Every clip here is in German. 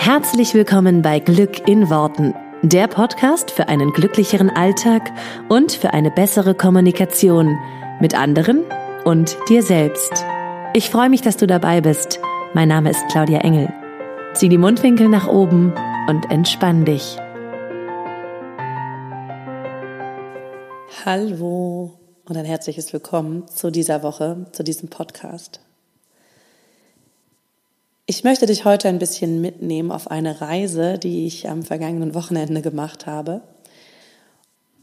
Herzlich willkommen bei Glück in Worten, der Podcast für einen glücklicheren Alltag und für eine bessere Kommunikation mit anderen und dir selbst. Ich freue mich, dass du dabei bist. Mein Name ist Claudia Engel. Zieh die Mundwinkel nach oben und entspann dich. Hallo und ein herzliches Willkommen zu dieser Woche, zu diesem Podcast. Ich möchte dich heute ein bisschen mitnehmen auf eine Reise, die ich am vergangenen Wochenende gemacht habe.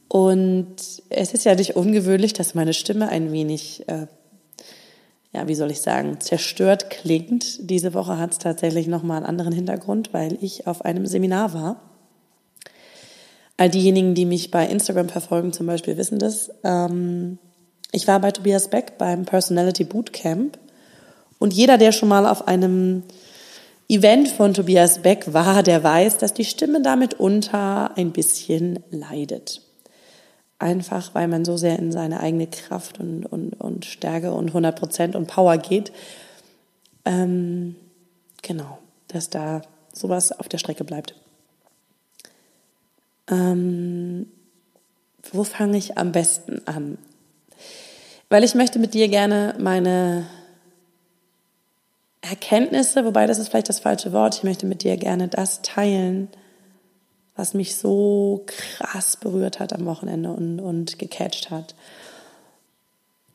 Und es ist ja nicht ungewöhnlich, dass meine Stimme ein wenig, äh, ja, wie soll ich sagen, zerstört klingt. Diese Woche hat es tatsächlich nochmal einen anderen Hintergrund, weil ich auf einem Seminar war. All diejenigen, die mich bei Instagram verfolgen zum Beispiel, wissen das. Ähm, ich war bei Tobias Beck beim Personality Bootcamp und jeder, der schon mal auf einem Event von Tobias Beck war, der weiß, dass die Stimme damit unter ein bisschen leidet. Einfach, weil man so sehr in seine eigene Kraft und, und, und Stärke und 100 Prozent und Power geht. Ähm, genau, dass da sowas auf der Strecke bleibt. Ähm, wo fange ich am besten an? Weil ich möchte mit dir gerne meine Erkenntnisse, wobei das ist vielleicht das falsche Wort. Ich möchte mit dir gerne das teilen, was mich so krass berührt hat am Wochenende und, und gecatcht hat.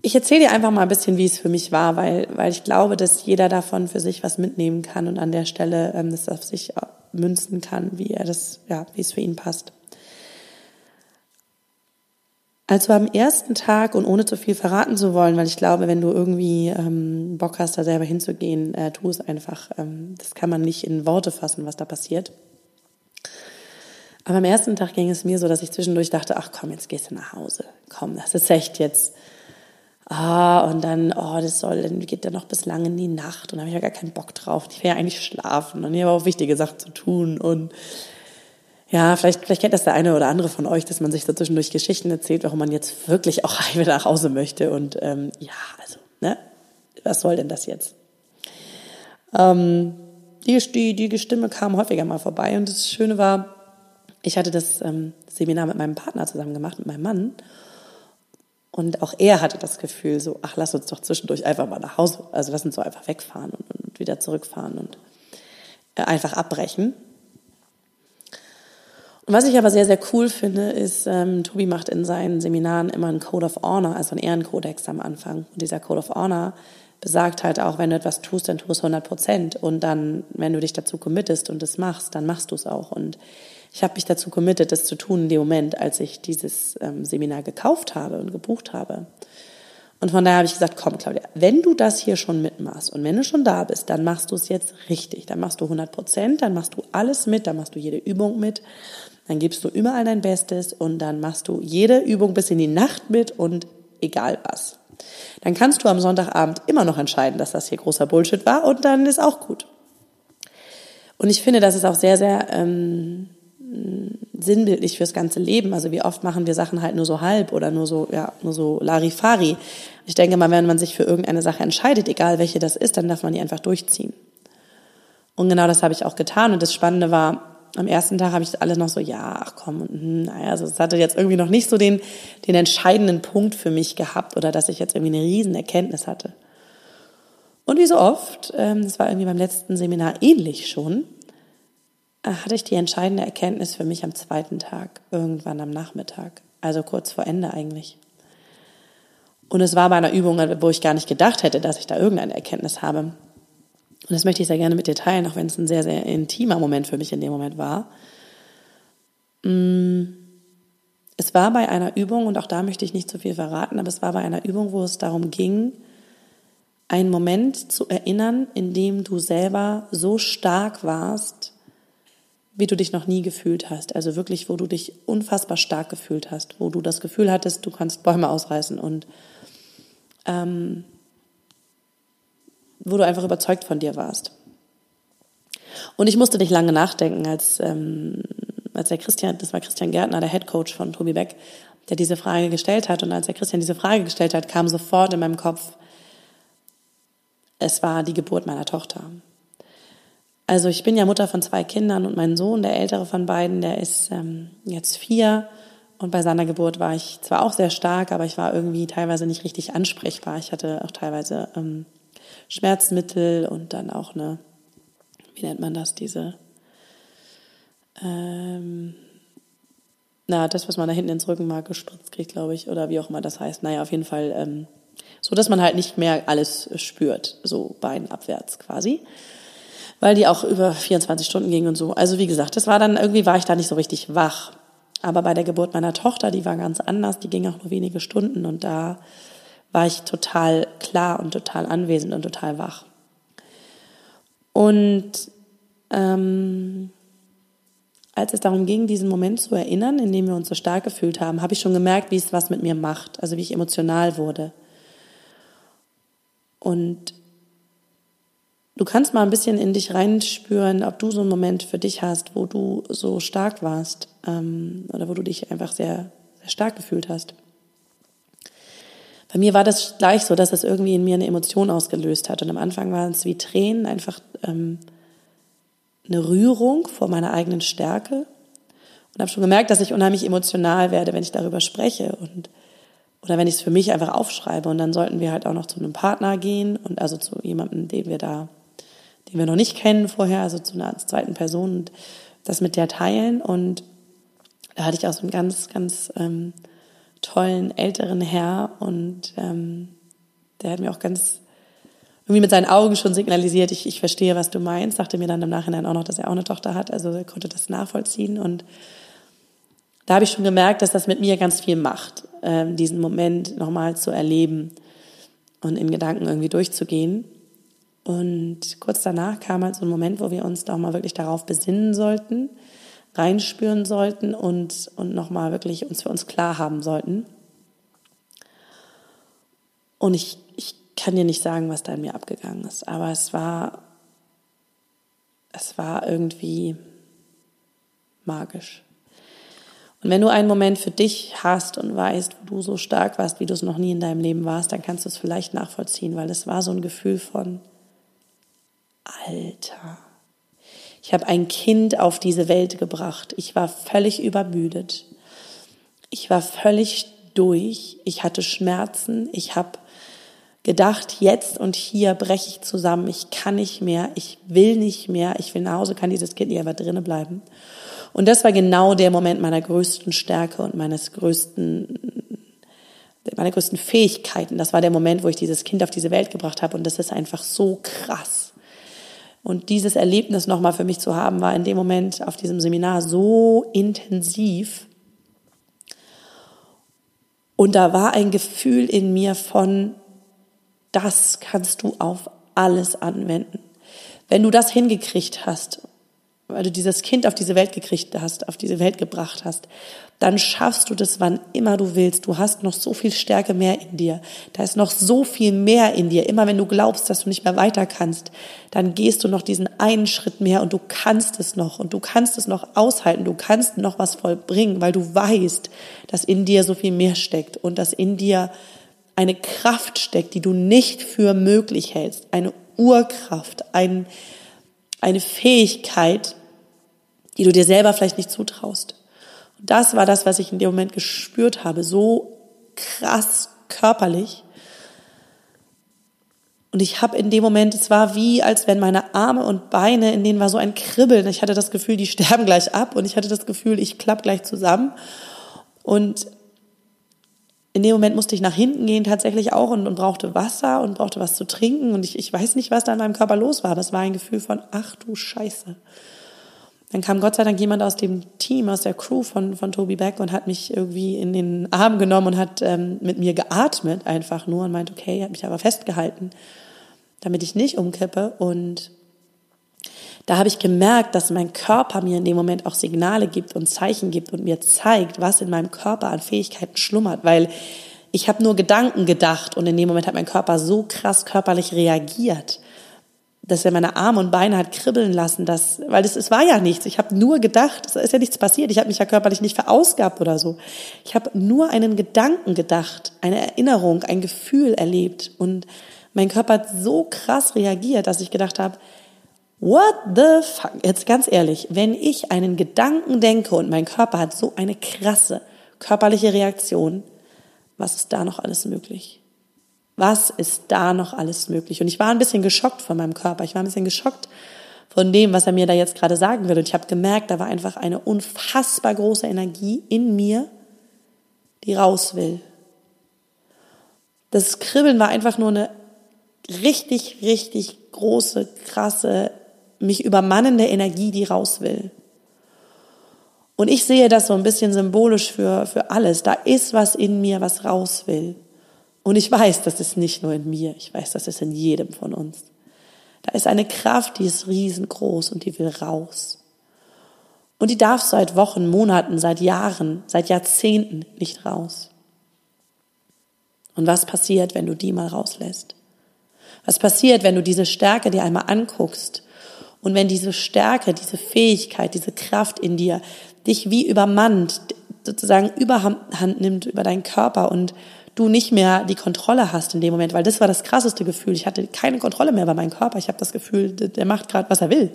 Ich erzähle dir einfach mal ein bisschen, wie es für mich war, weil, weil ich glaube, dass jeder davon für sich was mitnehmen kann und an der Stelle ähm, das auf sich münzen kann, wie er das, ja, wie es für ihn passt. Also am ersten Tag und ohne zu viel verraten zu wollen, weil ich glaube, wenn du irgendwie ähm, Bock hast, da selber hinzugehen, äh, tu es einfach. Ähm, das kann man nicht in Worte fassen, was da passiert. Aber am ersten Tag ging es mir so, dass ich zwischendurch dachte, ach komm, jetzt gehst du nach Hause. Komm, das ist echt jetzt. Ah, und dann, oh, das soll, dann geht ja noch bis lang in die Nacht und da habe ich ja gar keinen Bock drauf. Ich will ja eigentlich schlafen und ich habe auch wichtige Sachen zu tun und ja, vielleicht, vielleicht kennt das der eine oder andere von euch, dass man sich so zwischendurch Geschichten erzählt, warum man jetzt wirklich auch wieder nach Hause möchte. Und ähm, ja, also, ne, was soll denn das jetzt? Ähm, die, die, die Stimme kam häufiger mal vorbei und das Schöne war, ich hatte das ähm, Seminar mit meinem Partner zusammen gemacht, mit meinem Mann. Und auch er hatte das Gefühl, so, ach, lass uns doch zwischendurch einfach mal nach Hause. Also lass uns so einfach wegfahren und, und wieder zurückfahren und äh, einfach abbrechen. Und was ich aber sehr, sehr cool finde, ist, ähm, Tobi macht in seinen Seminaren immer einen Code of Honor, also einen Ehrenkodex am Anfang. Und dieser Code of Honor besagt halt auch, wenn du etwas tust, dann tu es 100 Prozent. Und dann, wenn du dich dazu committest und es machst, dann machst du es auch. Und ich habe mich dazu committet, das zu tun in dem Moment, als ich dieses ähm, Seminar gekauft habe und gebucht habe. Und von daher habe ich gesagt, komm Claudia, wenn du das hier schon mitmachst und wenn du schon da bist, dann machst du es jetzt richtig. Dann machst du 100 Prozent, dann machst du alles mit, dann machst du jede Übung mit, dann gibst du überall dein Bestes und dann machst du jede Übung bis in die Nacht mit und egal was. Dann kannst du am Sonntagabend immer noch entscheiden, dass das hier großer Bullshit war und dann ist auch gut. Und ich finde, das ist auch sehr, sehr ähm, sinnbildlich fürs ganze Leben. Also wie oft machen wir Sachen halt nur so halb oder nur so, ja, nur so Larifari. Ich denke mal, wenn man sich für irgendeine Sache entscheidet, egal welche das ist, dann darf man die einfach durchziehen. Und genau das habe ich auch getan. Und das Spannende war, am ersten Tag habe ich alles noch so, ja, ach komm, hm, naja, also es hatte jetzt irgendwie noch nicht so den, den entscheidenden Punkt für mich gehabt oder dass ich jetzt irgendwie eine riesen Erkenntnis hatte. Und wie so oft, ähm, das war irgendwie beim letzten Seminar ähnlich schon, hatte ich die entscheidende Erkenntnis für mich am zweiten Tag, irgendwann am Nachmittag, also kurz vor Ende eigentlich. Und es war bei einer Übung, wo ich gar nicht gedacht hätte, dass ich da irgendeine Erkenntnis habe. Und das möchte ich sehr gerne mit dir teilen, auch wenn es ein sehr, sehr intimer Moment für mich in dem Moment war. Mm, es war bei einer Übung, und auch da möchte ich nicht zu viel verraten, aber es war bei einer Übung, wo es darum ging, einen Moment zu erinnern, in dem du selber so stark warst, wie du dich noch nie gefühlt hast. Also wirklich, wo du dich unfassbar stark gefühlt hast, wo du das Gefühl hattest, du kannst Bäume ausreißen und ähm, wo du einfach überzeugt von dir warst. Und ich musste nicht lange nachdenken, als, ähm, als der Christian, das war Christian Gärtner, der Head Coach von Tobi Beck, der diese Frage gestellt hat. Und als der Christian diese Frage gestellt hat, kam sofort in meinem Kopf, es war die Geburt meiner Tochter. Also ich bin ja Mutter von zwei Kindern und mein Sohn, der ältere von beiden, der ist ähm, jetzt vier. Und bei seiner Geburt war ich zwar auch sehr stark, aber ich war irgendwie teilweise nicht richtig ansprechbar. Ich hatte auch teilweise ähm, Schmerzmittel und dann auch eine, wie nennt man das, diese, ähm, na, das, was man da hinten ins Rückenmark gespritzt kriegt, glaube ich, oder wie auch immer das heißt. Naja, auf jeden Fall ähm, so, dass man halt nicht mehr alles spürt, so beinabwärts quasi weil die auch über 24 Stunden ging und so. Also wie gesagt, das war dann, irgendwie war ich da nicht so richtig wach. Aber bei der Geburt meiner Tochter, die war ganz anders, die ging auch nur wenige Stunden und da war ich total klar und total anwesend und total wach. Und ähm, als es darum ging, diesen Moment zu erinnern, in dem wir uns so stark gefühlt haben, habe ich schon gemerkt, wie es was mit mir macht, also wie ich emotional wurde. Und Du kannst mal ein bisschen in dich reinspüren, ob du so einen Moment für dich hast, wo du so stark warst ähm, oder wo du dich einfach sehr, sehr stark gefühlt hast. Bei mir war das gleich so, dass es irgendwie in mir eine Emotion ausgelöst hat. Und am Anfang waren es wie Tränen, einfach ähm, eine Rührung vor meiner eigenen Stärke. Und habe schon gemerkt, dass ich unheimlich emotional werde, wenn ich darüber spreche und oder wenn ich es für mich einfach aufschreibe. Und dann sollten wir halt auch noch zu einem Partner gehen und also zu jemandem, den wir da den wir noch nicht kennen vorher, also zu einer zweiten Person und das mit der teilen. Und da hatte ich auch so einen ganz, ganz ähm, tollen älteren Herr und ähm, der hat mir auch ganz irgendwie mit seinen Augen schon signalisiert, ich, ich verstehe, was du meinst, sagte mir dann im Nachhinein auch noch, dass er auch eine Tochter hat, also er konnte das nachvollziehen und da habe ich schon gemerkt, dass das mit mir ganz viel macht, ähm, diesen Moment nochmal zu erleben und in Gedanken irgendwie durchzugehen. Und kurz danach kam halt so ein Moment, wo wir uns doch mal wirklich darauf besinnen sollten, reinspüren sollten und, und nochmal wirklich uns für uns klar haben sollten. Und ich, ich kann dir nicht sagen, was da in mir abgegangen ist, aber es war, es war irgendwie magisch. Und wenn du einen Moment für dich hast und weißt, wo du so stark warst, wie du es noch nie in deinem Leben warst, dann kannst du es vielleicht nachvollziehen, weil es war so ein Gefühl von, Alter, ich habe ein Kind auf diese Welt gebracht. Ich war völlig übermüdet. Ich war völlig durch. Ich hatte Schmerzen. Ich habe gedacht, jetzt und hier breche ich zusammen. Ich kann nicht mehr. Ich will nicht mehr. Ich will nach Hause, kann dieses Kind nicht einfach drinnen bleiben. Und das war genau der Moment meiner größten Stärke und meines größten, meiner größten Fähigkeiten. Das war der Moment, wo ich dieses Kind auf diese Welt gebracht habe. Und das ist einfach so krass. Und dieses Erlebnis nochmal für mich zu haben, war in dem Moment auf diesem Seminar so intensiv. Und da war ein Gefühl in mir von, das kannst du auf alles anwenden. Wenn du das hingekriegt hast weil du dieses Kind auf diese Welt gekriegt hast, auf diese Welt gebracht hast, dann schaffst du das, wann immer du willst. Du hast noch so viel Stärke mehr in dir. Da ist noch so viel mehr in dir. Immer wenn du glaubst, dass du nicht mehr weiter kannst, dann gehst du noch diesen einen Schritt mehr und du kannst es noch und du kannst es noch aushalten. Du kannst noch was vollbringen, weil du weißt, dass in dir so viel mehr steckt und dass in dir eine Kraft steckt, die du nicht für möglich hältst. Eine Urkraft, ein, eine Fähigkeit, die du dir selber vielleicht nicht zutraust. Und das war das, was ich in dem Moment gespürt habe, so krass körperlich. Und ich habe in dem Moment, es war wie, als wenn meine Arme und Beine, in denen war so ein Kribbeln. Ich hatte das Gefühl, die sterben gleich ab und ich hatte das Gefühl, ich klapp gleich zusammen. Und in dem Moment musste ich nach hinten gehen tatsächlich auch und, und brauchte Wasser und brauchte was zu trinken. Und ich, ich weiß nicht, was da in meinem Körper los war, aber es war ein Gefühl von, ach du Scheiße. Dann kam Gott sei Dank jemand aus dem Team, aus der Crew von, von Toby Beck und hat mich irgendwie in den Arm genommen und hat ähm, mit mir geatmet einfach nur und meint, okay, hat mich aber festgehalten, damit ich nicht umkippe. Und da habe ich gemerkt, dass mein Körper mir in dem Moment auch Signale gibt und Zeichen gibt und mir zeigt, was in meinem Körper an Fähigkeiten schlummert, weil ich habe nur Gedanken gedacht und in dem Moment hat mein Körper so krass körperlich reagiert dass er meine Arme und Beine hat kribbeln lassen, dass, weil es war ja nichts. Ich habe nur gedacht, es ist ja nichts passiert. Ich habe mich ja körperlich nicht verausgabt oder so. Ich habe nur einen Gedanken gedacht, eine Erinnerung, ein Gefühl erlebt und mein Körper hat so krass reagiert, dass ich gedacht habe, What the fuck? Jetzt ganz ehrlich, wenn ich einen Gedanken denke und mein Körper hat so eine krasse körperliche Reaktion, was ist da noch alles möglich? Was ist da noch alles möglich? Und ich war ein bisschen geschockt von meinem Körper. Ich war ein bisschen geschockt von dem, was er mir da jetzt gerade sagen will. Und ich habe gemerkt, da war einfach eine unfassbar große Energie in mir, die raus will. Das Kribbeln war einfach nur eine richtig, richtig große, krasse mich übermannende Energie, die raus will. Und ich sehe das so ein bisschen symbolisch für, für alles. Da ist was in mir, was raus will. Und ich weiß, das ist nicht nur in mir, ich weiß, das ist in jedem von uns. Da ist eine Kraft, die ist riesengroß und die will raus. Und die darf seit Wochen, Monaten, seit Jahren, seit Jahrzehnten nicht raus. Und was passiert, wenn du die mal rauslässt? Was passiert, wenn du diese Stärke dir einmal anguckst und wenn diese Stärke, diese Fähigkeit, diese Kraft in dir dich wie übermannt, sozusagen Überhand nimmt über deinen Körper und du nicht mehr die Kontrolle hast in dem Moment, weil das war das krasseste Gefühl. Ich hatte keine Kontrolle mehr über meinen Körper. Ich habe das Gefühl, der macht gerade, was er will.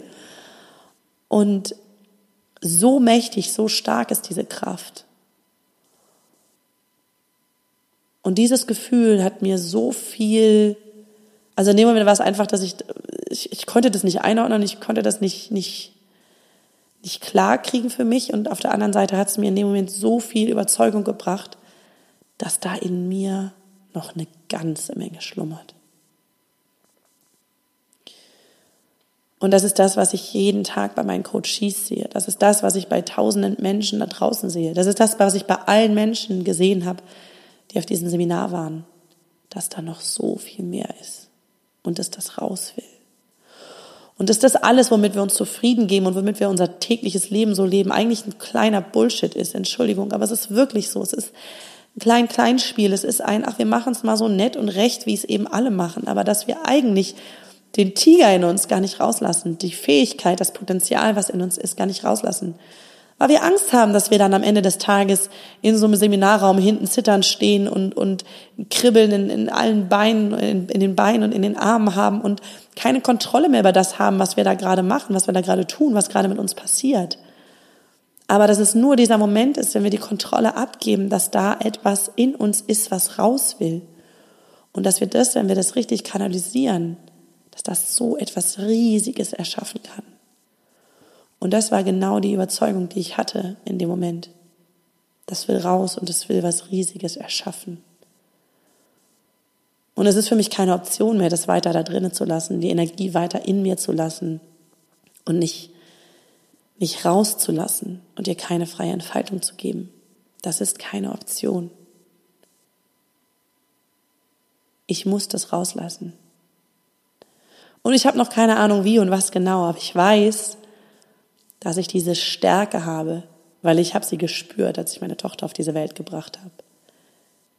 Und so mächtig, so stark ist diese Kraft. Und dieses Gefühl hat mir so viel also in dem Moment war es einfach, dass ich, ich, ich konnte das nicht einordnen, ich konnte das nicht, nicht, nicht klar kriegen für mich. Und auf der anderen Seite hat es mir in dem Moment so viel Überzeugung gebracht, dass da in mir noch eine ganze Menge schlummert. Und das ist das, was ich jeden Tag bei meinen Coaches sehe. Das ist das, was ich bei tausenden Menschen da draußen sehe. Das ist das, was ich bei allen Menschen gesehen habe, die auf diesem Seminar waren, dass da noch so viel mehr ist und dass das raus will. Und dass das alles, womit wir uns zufrieden geben und womit wir unser tägliches Leben so leben, eigentlich ein kleiner Bullshit ist. Entschuldigung, aber es ist wirklich so. Es ist ein klein Kleinspiel. Es ist ein, ach, wir machen es mal so nett und recht, wie es eben alle machen. Aber dass wir eigentlich den Tiger in uns gar nicht rauslassen, die Fähigkeit, das Potenzial, was in uns ist, gar nicht rauslassen weil wir Angst haben, dass wir dann am Ende des Tages in so einem Seminarraum hinten zittern stehen und, und kribbeln in, in allen Beinen, in, in den Beinen und in den Armen haben und keine Kontrolle mehr über das haben, was wir da gerade machen, was wir da gerade tun, was gerade mit uns passiert. Aber dass es nur dieser Moment ist, wenn wir die Kontrolle abgeben, dass da etwas in uns ist, was raus will. Und dass wir das, wenn wir das richtig kanalisieren, dass das so etwas Riesiges erschaffen kann. Und das war genau die Überzeugung, die ich hatte in dem Moment. Das will raus und es will was Riesiges erschaffen. Und es ist für mich keine Option mehr, das weiter da drinnen zu lassen, die Energie weiter in mir zu lassen und nicht, nicht rauszulassen und ihr keine freie Entfaltung zu geben. Das ist keine Option. Ich muss das rauslassen. Und ich habe noch keine Ahnung wie und was genau, aber ich weiß, dass ich diese Stärke habe, weil ich habe sie gespürt, als ich meine Tochter auf diese Welt gebracht habe.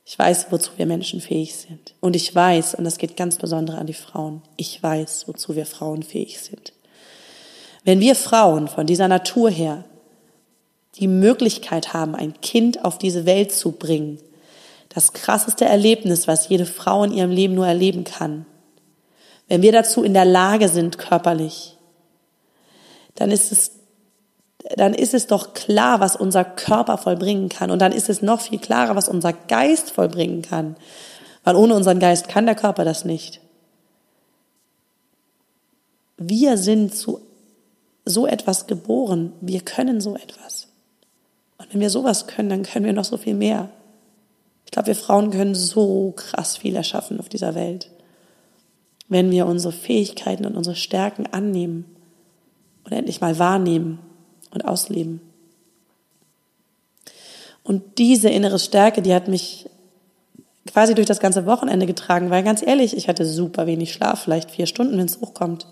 Ich weiß, wozu wir Menschen fähig sind. Und ich weiß, und das geht ganz besonders an die Frauen, ich weiß, wozu wir Frauen fähig sind. Wenn wir Frauen von dieser Natur her die Möglichkeit haben, ein Kind auf diese Welt zu bringen, das krasseste Erlebnis, was jede Frau in ihrem Leben nur erleben kann, wenn wir dazu in der Lage sind, körperlich, dann ist es dann ist es doch klar, was unser Körper vollbringen kann. Und dann ist es noch viel klarer, was unser Geist vollbringen kann. Weil ohne unseren Geist kann der Körper das nicht. Wir sind zu so etwas geboren. Wir können so etwas. Und wenn wir sowas können, dann können wir noch so viel mehr. Ich glaube, wir Frauen können so krass viel erschaffen auf dieser Welt, wenn wir unsere Fähigkeiten und unsere Stärken annehmen und endlich mal wahrnehmen und ausleben. Und diese innere Stärke, die hat mich quasi durch das ganze Wochenende getragen, weil ganz ehrlich, ich hatte super wenig Schlaf, vielleicht vier Stunden, wenn es hochkommt.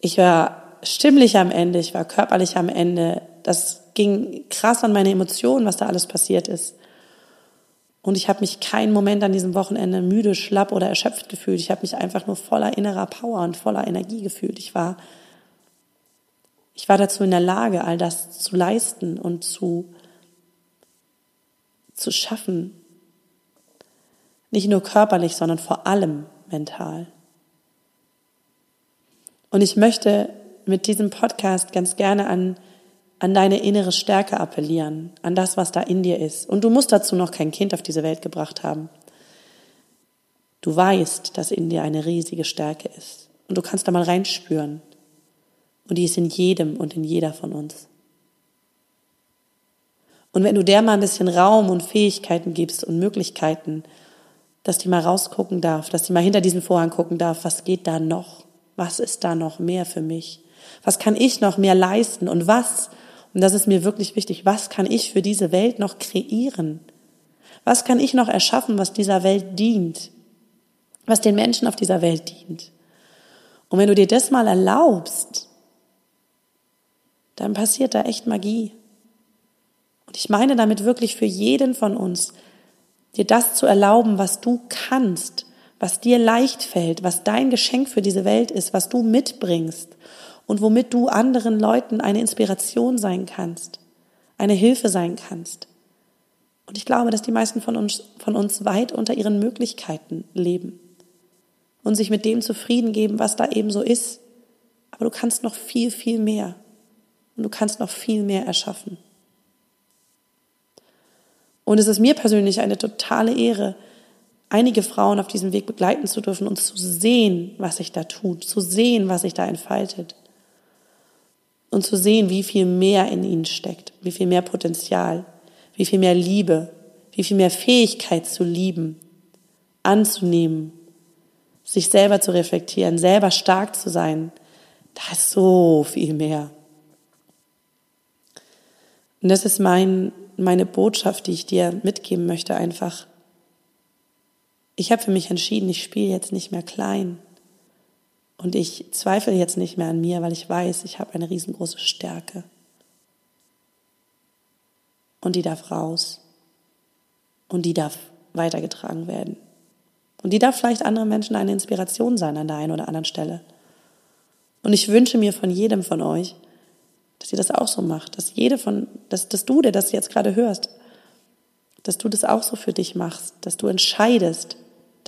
Ich war stimmlich am Ende, ich war körperlich am Ende. Das ging krass an meine Emotionen, was da alles passiert ist. Und ich habe mich keinen Moment an diesem Wochenende müde, schlapp oder erschöpft gefühlt. Ich habe mich einfach nur voller innerer Power und voller Energie gefühlt. Ich war ich war dazu in der Lage, all das zu leisten und zu, zu schaffen. Nicht nur körperlich, sondern vor allem mental. Und ich möchte mit diesem Podcast ganz gerne an, an deine innere Stärke appellieren, an das, was da in dir ist. Und du musst dazu noch kein Kind auf diese Welt gebracht haben. Du weißt, dass in dir eine riesige Stärke ist. Und du kannst da mal reinspüren. Und die ist in jedem und in jeder von uns. Und wenn du der mal ein bisschen Raum und Fähigkeiten gibst und Möglichkeiten, dass die mal rausgucken darf, dass die mal hinter diesen Vorhang gucken darf, was geht da noch? Was ist da noch mehr für mich? Was kann ich noch mehr leisten? Und was, und das ist mir wirklich wichtig, was kann ich für diese Welt noch kreieren? Was kann ich noch erschaffen, was dieser Welt dient? Was den Menschen auf dieser Welt dient? Und wenn du dir das mal erlaubst, dann passiert da echt Magie. Und ich meine damit wirklich für jeden von uns, dir das zu erlauben, was du kannst, was dir leicht fällt, was dein Geschenk für diese Welt ist, was du mitbringst und womit du anderen Leuten eine Inspiration sein kannst, eine Hilfe sein kannst. Und ich glaube, dass die meisten von uns, von uns weit unter ihren Möglichkeiten leben und sich mit dem zufrieden geben, was da eben so ist. Aber du kannst noch viel, viel mehr. Und du kannst noch viel mehr erschaffen. Und es ist mir persönlich eine totale Ehre, einige Frauen auf diesem Weg begleiten zu dürfen und zu sehen, was sich da tut, zu sehen, was sich da entfaltet. Und zu sehen, wie viel mehr in ihnen steckt, wie viel mehr Potenzial, wie viel mehr Liebe, wie viel mehr Fähigkeit zu lieben, anzunehmen, sich selber zu reflektieren, selber stark zu sein. Da ist so viel mehr. Und das ist mein, meine Botschaft, die ich dir mitgeben möchte, einfach ich habe für mich entschieden, ich spiele jetzt nicht mehr klein. Und ich zweifle jetzt nicht mehr an mir, weil ich weiß, ich habe eine riesengroße Stärke. Und die darf raus. Und die darf weitergetragen werden. Und die darf vielleicht anderen Menschen eine Inspiration sein an der einen oder anderen Stelle. Und ich wünsche mir von jedem von euch, dass ihr das auch so macht, dass jede von, dass, dass du, der das jetzt gerade hörst, dass du das auch so für dich machst, dass du entscheidest,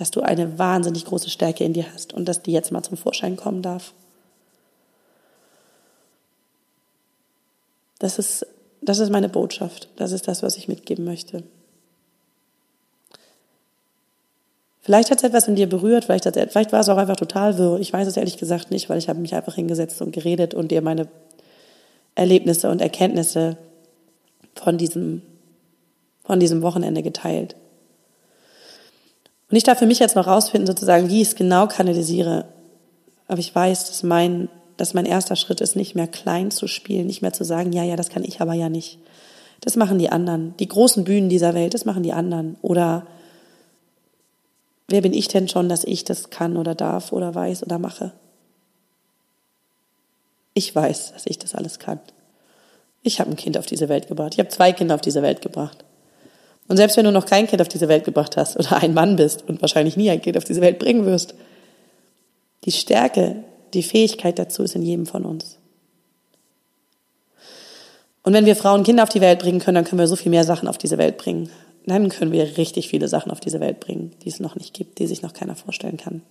dass du eine wahnsinnig große Stärke in dir hast und dass die jetzt mal zum Vorschein kommen darf. Das ist, das ist meine Botschaft. Das ist das, was ich mitgeben möchte. Vielleicht hat es etwas in dir berührt, vielleicht, hat, vielleicht war es auch einfach total wirr. Ich weiß es ehrlich gesagt nicht, weil ich habe mich einfach hingesetzt und geredet und dir meine Erlebnisse und Erkenntnisse von diesem, von diesem Wochenende geteilt. Und ich darf für mich jetzt noch rausfinden, sozusagen, wie ich es genau kanalisiere. Aber ich weiß, dass mein, dass mein erster Schritt ist, nicht mehr klein zu spielen, nicht mehr zu sagen, ja, ja, das kann ich aber ja nicht. Das machen die anderen. Die großen Bühnen dieser Welt, das machen die anderen. Oder wer bin ich denn schon, dass ich das kann oder darf oder weiß oder mache? Ich weiß, dass ich das alles kann. Ich habe ein Kind auf diese Welt gebracht. Ich habe zwei Kinder auf diese Welt gebracht. Und selbst wenn du noch kein Kind auf diese Welt gebracht hast oder ein Mann bist und wahrscheinlich nie ein Kind auf diese Welt bringen wirst, die Stärke, die Fähigkeit dazu ist in jedem von uns. Und wenn wir Frauen Kinder auf die Welt bringen können, dann können wir so viel mehr Sachen auf diese Welt bringen. Dann können wir richtig viele Sachen auf diese Welt bringen, die es noch nicht gibt, die sich noch keiner vorstellen kann.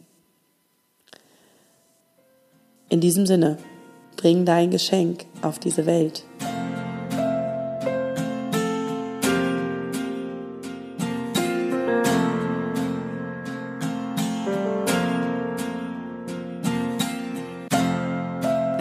In diesem Sinne, bring dein Geschenk auf diese Welt.